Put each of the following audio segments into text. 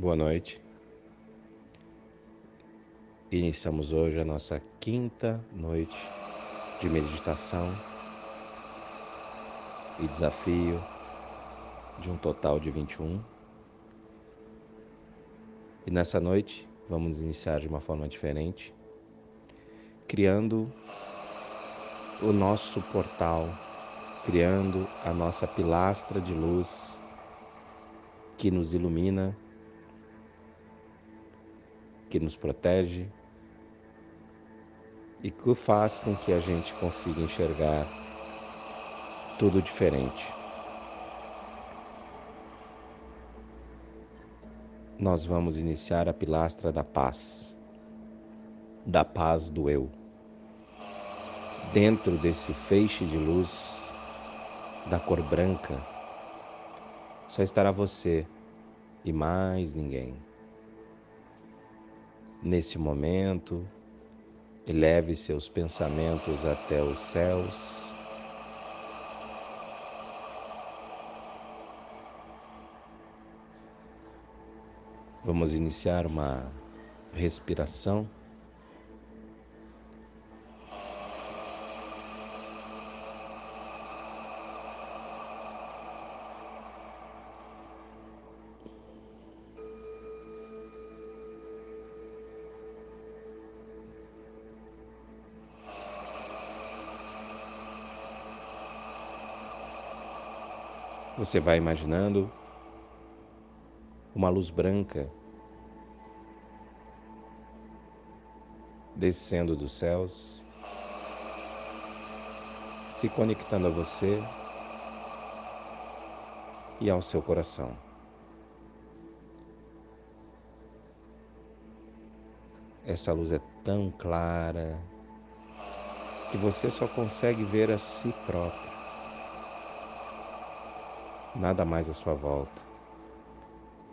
Boa noite. Iniciamos hoje a nossa quinta noite de meditação e desafio de um total de 21. E nessa noite vamos iniciar de uma forma diferente, criando o nosso portal, criando a nossa pilastra de luz que nos ilumina que nos protege e que faz com que a gente consiga enxergar tudo diferente. Nós vamos iniciar a pilastra da paz, da paz do eu. Dentro desse feixe de luz da cor branca, só estará você e mais ninguém. Nesse momento, eleve seus pensamentos até os céus. Vamos iniciar uma respiração. Você vai imaginando uma luz branca descendo dos céus, se conectando a você e ao seu coração. Essa luz é tão clara que você só consegue ver a si próprio nada mais à sua volta,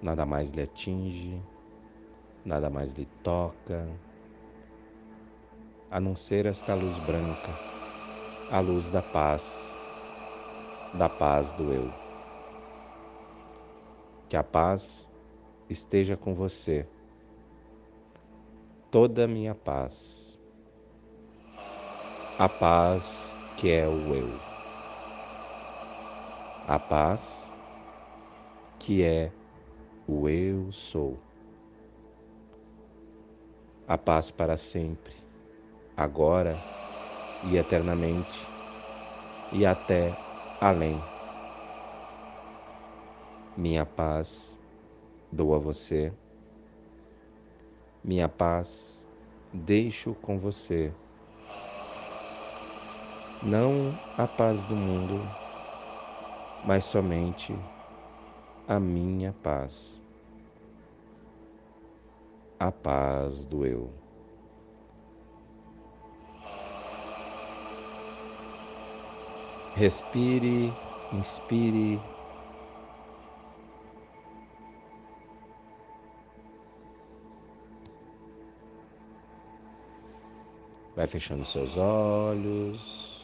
nada mais lhe atinge, nada mais lhe toca, a não ser esta luz branca, a luz da paz, da paz do eu. Que a paz esteja com você, toda a minha paz, a paz que é o eu a paz, que é o Eu sou. A paz para sempre, agora e eternamente, e até além. Minha paz dou a você, minha paz deixo com você. Não a paz do mundo mas somente a minha paz, a paz do eu. Respire, inspire. Vai fechando seus olhos.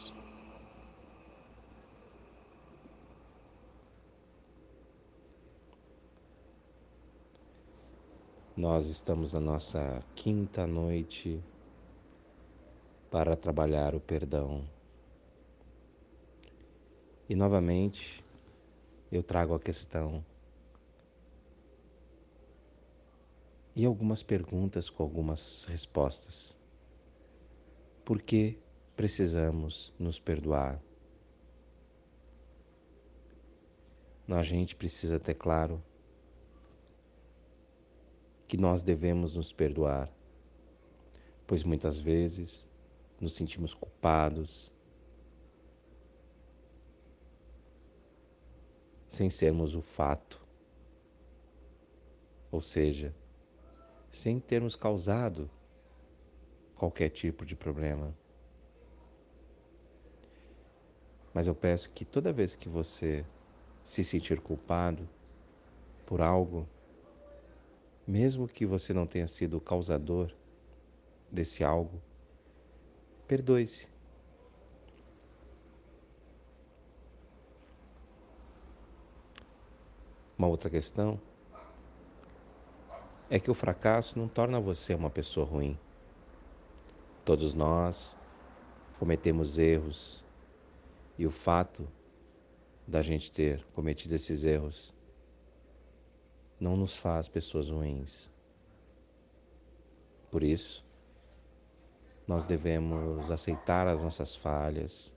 Nós estamos na nossa quinta noite para trabalhar o perdão. E novamente eu trago a questão e algumas perguntas com algumas respostas. Por que precisamos nos perdoar? A gente precisa ter claro que nós devemos nos perdoar, pois muitas vezes nos sentimos culpados, sem sermos o fato, ou seja, sem termos causado qualquer tipo de problema. Mas eu peço que toda vez que você se sentir culpado por algo, mesmo que você não tenha sido o causador desse algo, perdoe-se. Uma outra questão é que o fracasso não torna você uma pessoa ruim. Todos nós cometemos erros e o fato da gente ter cometido esses erros não nos faz pessoas ruins. Por isso, nós devemos aceitar as nossas falhas,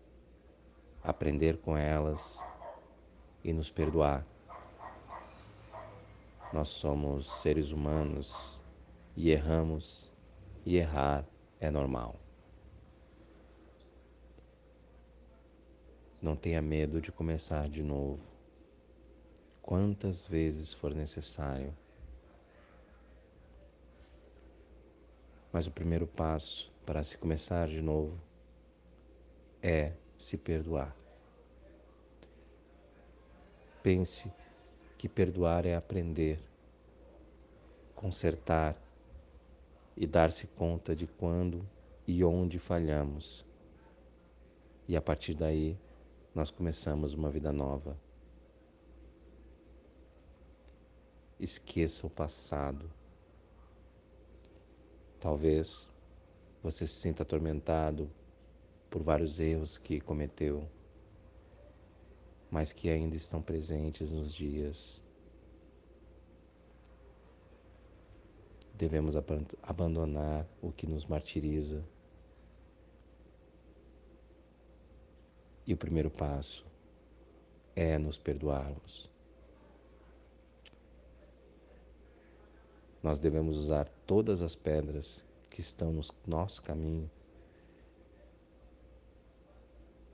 aprender com elas e nos perdoar. Nós somos seres humanos e erramos, e errar é normal. Não tenha medo de começar de novo, quantas vezes for necessário. Mas o primeiro passo para se começar de novo é se perdoar. Pense que perdoar é aprender, consertar e dar-se conta de quando e onde falhamos. E a partir daí, nós começamos uma vida nova. Esqueça o passado. Talvez você se sinta atormentado por vários erros que cometeu mas que ainda estão presentes nos dias. Devemos abandonar o que nos martiriza. E o primeiro passo é nos perdoarmos. Nós devemos usar todas as pedras que estão no nosso caminho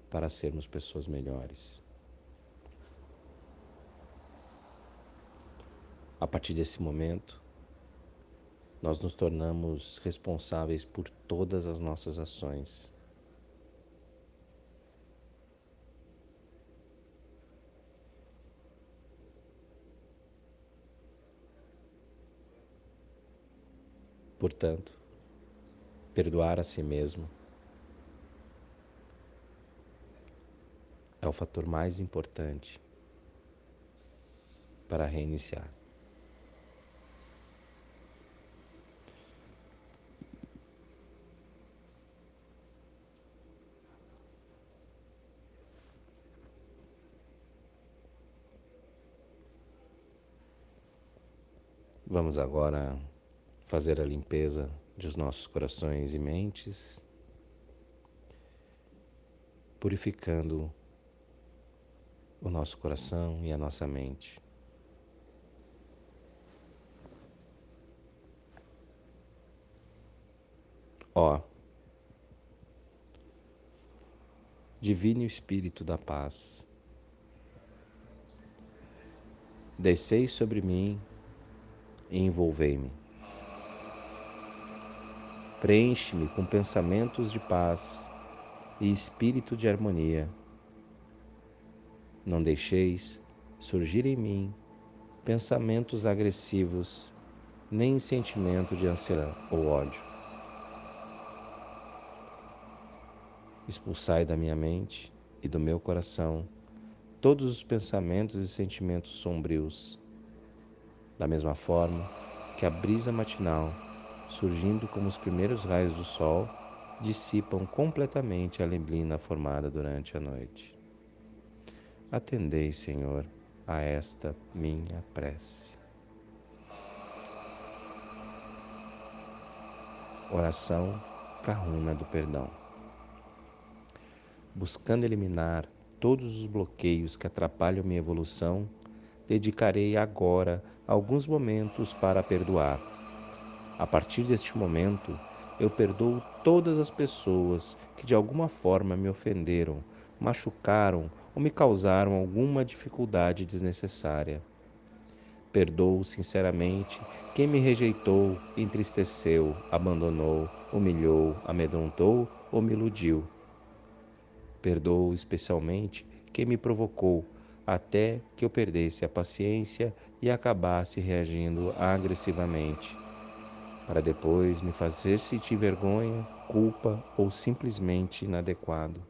para sermos pessoas melhores. A partir desse momento, nós nos tornamos responsáveis por todas as nossas ações. Portanto, perdoar a si mesmo é o fator mais importante para reiniciar. Vamos agora fazer a limpeza dos nossos corações e mentes, purificando o nosso coração e a nossa mente. Ó, Divino Espírito da Paz, descei sobre mim e envolvei-me. Preenche-me com pensamentos de paz e espírito de harmonia. Não deixeis surgir em mim pensamentos agressivos, nem sentimento de ansiedade ou ódio. Expulsai da minha mente e do meu coração todos os pensamentos e sentimentos sombrios da mesma forma que a brisa matinal, surgindo como os primeiros raios do sol, dissipam completamente a neblina formada durante a noite. Atendei, Senhor, a esta minha prece. Oração Carruna do Perdão. Buscando eliminar todos os bloqueios que atrapalham minha evolução, dedicarei agora alguns momentos para perdoar. A partir deste momento, eu perdoo todas as pessoas que de alguma forma me ofenderam, machucaram ou me causaram alguma dificuldade desnecessária. Perdoo sinceramente quem me rejeitou, entristeceu, abandonou, humilhou, amedrontou ou me iludiu. Perdoo especialmente quem me provocou, até que eu perdesse a paciência e acabasse reagindo agressivamente, para depois me fazer sentir vergonha, culpa ou simplesmente inadequado.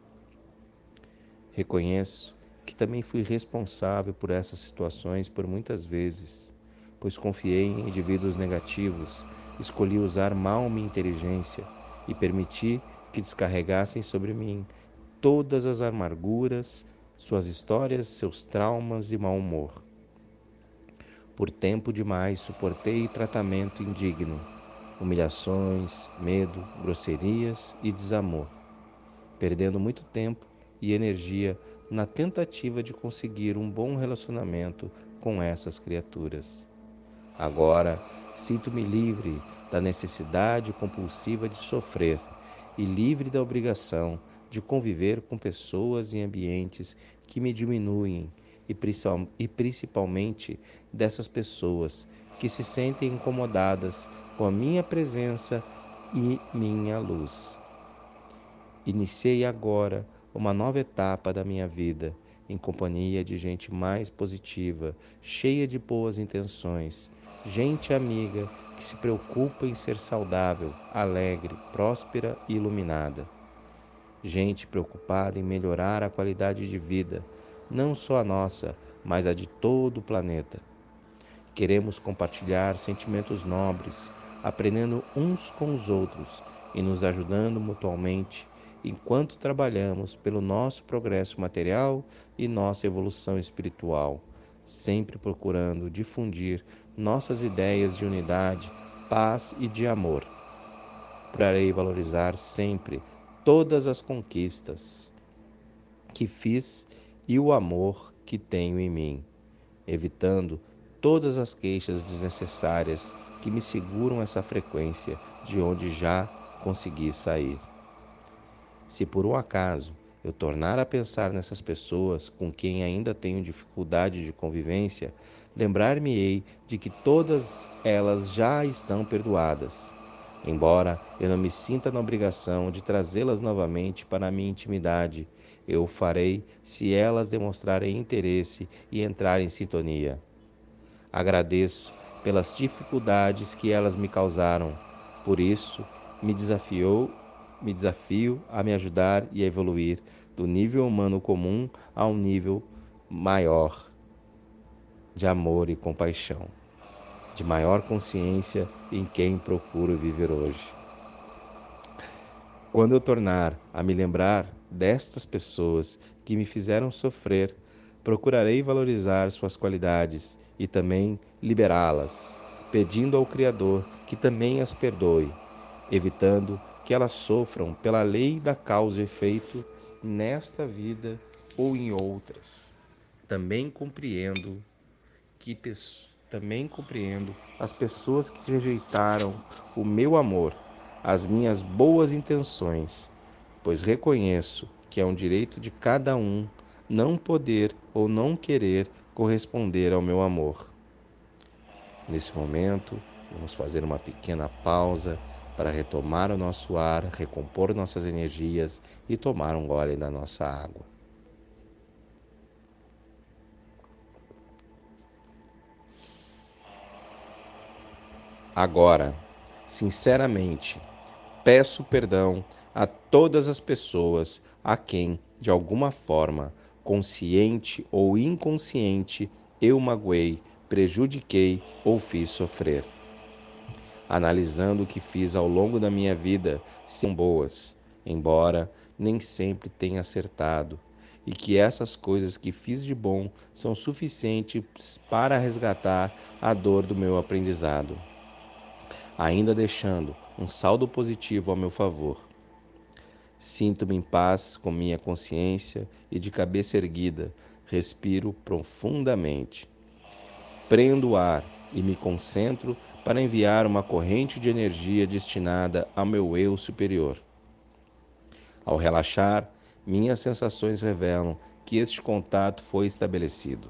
Reconheço que também fui responsável por essas situações por muitas vezes, pois confiei em indivíduos negativos, escolhi usar mal minha inteligência e permiti que descarregassem sobre mim todas as amarguras, suas histórias, seus traumas e mau humor. Por tempo demais suportei tratamento indigno, humilhações, medo, grosserias e desamor, perdendo muito tempo e energia na tentativa de conseguir um bom relacionamento com essas criaturas. Agora sinto-me livre da necessidade compulsiva de sofrer e livre da obrigação de conviver com pessoas e ambientes que me diminuem e principalmente dessas pessoas que se sentem incomodadas com a minha presença e minha luz. Iniciei agora uma nova etapa da minha vida em companhia de gente mais positiva, cheia de boas intenções, gente amiga que se preocupa em ser saudável, alegre, próspera e iluminada. Gente preocupada em melhorar a qualidade de vida, não só a nossa, mas a de todo o planeta. Queremos compartilhar sentimentos nobres, aprendendo uns com os outros e nos ajudando mutuamente enquanto trabalhamos pelo nosso progresso material e nossa evolução espiritual, sempre procurando difundir nossas ideias de unidade, paz e de amor. Procurarei valorizar sempre todas as conquistas que fiz e o amor que tenho em mim, evitando todas as queixas desnecessárias que me seguram essa frequência de onde já consegui sair. Se por um acaso eu tornar a pensar nessas pessoas com quem ainda tenho dificuldade de convivência, lembrar-me-ei de que todas elas já estão perdoadas. Embora eu não me sinta na obrigação de trazê-las novamente para a minha intimidade, eu o farei se elas demonstrarem interesse e entrarem em sintonia. Agradeço pelas dificuldades que elas me causaram, por isso me desafiou me desafio a me ajudar e a evoluir do nível humano comum a um nível maior de amor e compaixão, de maior consciência em quem procuro viver hoje. Quando eu tornar a me lembrar destas pessoas que me fizeram sofrer, procurarei valorizar suas qualidades e também liberá-las, pedindo ao Criador que também as perdoe, evitando que elas sofram pela lei da causa e efeito nesta vida ou em outras. Também compreendo que também compreendo as pessoas que rejeitaram o meu amor, as minhas boas intenções, pois reconheço que é um direito de cada um não poder ou não querer corresponder ao meu amor. Nesse momento, vamos fazer uma pequena pausa para retomar o nosso ar, recompor nossas energias e tomar um gole da nossa água. Agora, sinceramente, peço perdão a todas as pessoas a quem, de alguma forma, consciente ou inconsciente, eu magoei, prejudiquei ou fiz sofrer analisando o que fiz ao longo da minha vida, são boas, embora nem sempre tenha acertado, e que essas coisas que fiz de bom são suficientes para resgatar a dor do meu aprendizado, ainda deixando um saldo positivo ao meu favor. Sinto-me em paz com minha consciência e de cabeça erguida, respiro profundamente. Prendo o ar e me concentro para enviar uma corrente de energia destinada ao meu eu superior. Ao relaxar, minhas sensações revelam que este contato foi estabelecido.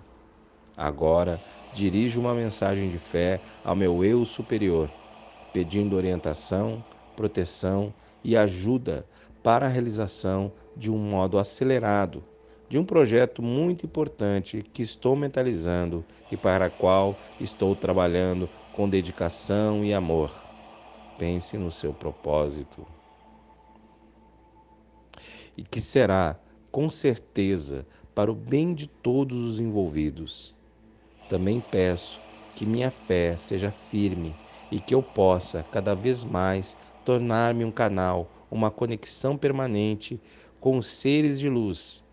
Agora, dirijo uma mensagem de fé ao meu eu superior, pedindo orientação, proteção e ajuda para a realização de um modo acelerado de um projeto muito importante que estou mentalizando e para o qual estou trabalhando com dedicação e amor. Pense no seu propósito. E que será, com certeza, para o bem de todos os envolvidos. Também peço que minha fé seja firme e que eu possa cada vez mais tornar-me um canal, uma conexão permanente com os seres de luz,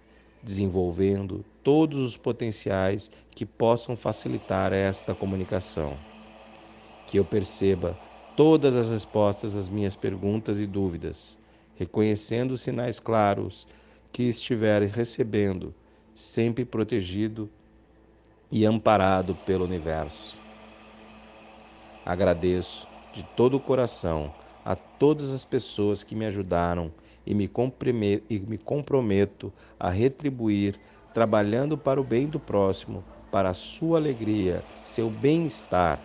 desenvolvendo todos os potenciais que possam facilitar esta comunicação. Que eu perceba todas as respostas às minhas perguntas e dúvidas, reconhecendo os sinais claros que estiver recebendo, sempre protegido e amparado pelo universo. Agradeço de todo o coração a todas as pessoas que me ajudaram e me, e me comprometo a retribuir, trabalhando para o bem do próximo, para a sua alegria, seu bem-estar,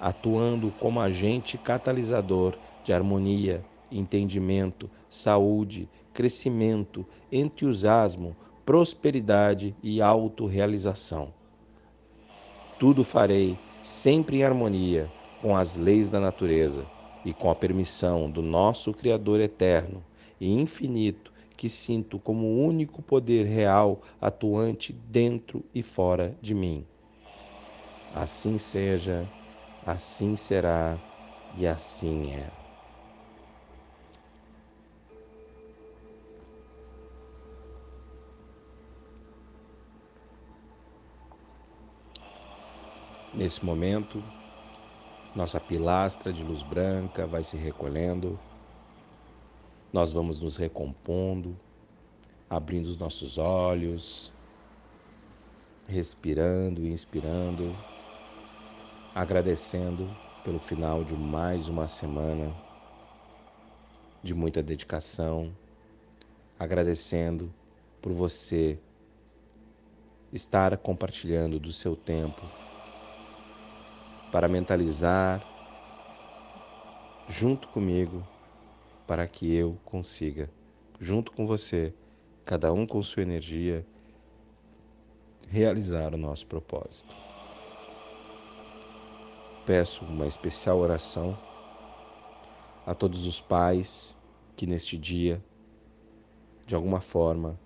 atuando como agente catalisador de harmonia, entendimento, saúde, crescimento, entusiasmo, prosperidade e autorrealização. Tudo farei sempre em harmonia com as leis da natureza e com a permissão do nosso Criador eterno e infinito que sinto como único poder real atuante dentro e fora de mim. Assim seja, assim será e assim é. Nesse momento, nossa pilastra de luz branca vai se recolhendo, nós vamos nos recompondo, abrindo os nossos olhos, respirando e inspirando, agradecendo pelo final de mais uma semana de muita dedicação, agradecendo por você estar compartilhando do seu tempo para mentalizar junto comigo, para que eu consiga, junto com você, cada um com sua energia, realizar o nosso propósito. Peço uma especial oração a todos os pais que neste dia, de alguma forma,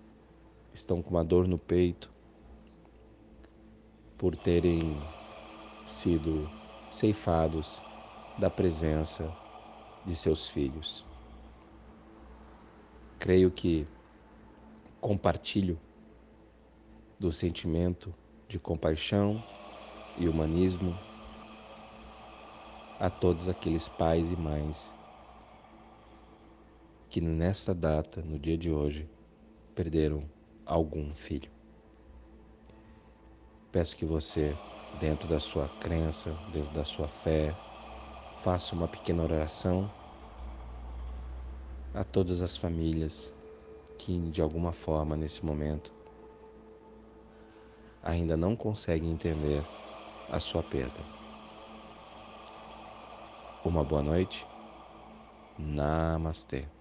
estão com uma dor no peito por terem sido ceifados da presença de seus filhos. Creio que compartilho do sentimento de compaixão e humanismo a todos aqueles pais e mães que nesta data, no dia de hoje, perderam algum filho. Peço que você dentro da sua crença, dentro da sua fé. Faça uma pequena oração a todas as famílias que, de alguma forma, nesse momento, ainda não conseguem entender a sua perda. Uma boa noite. Namastê.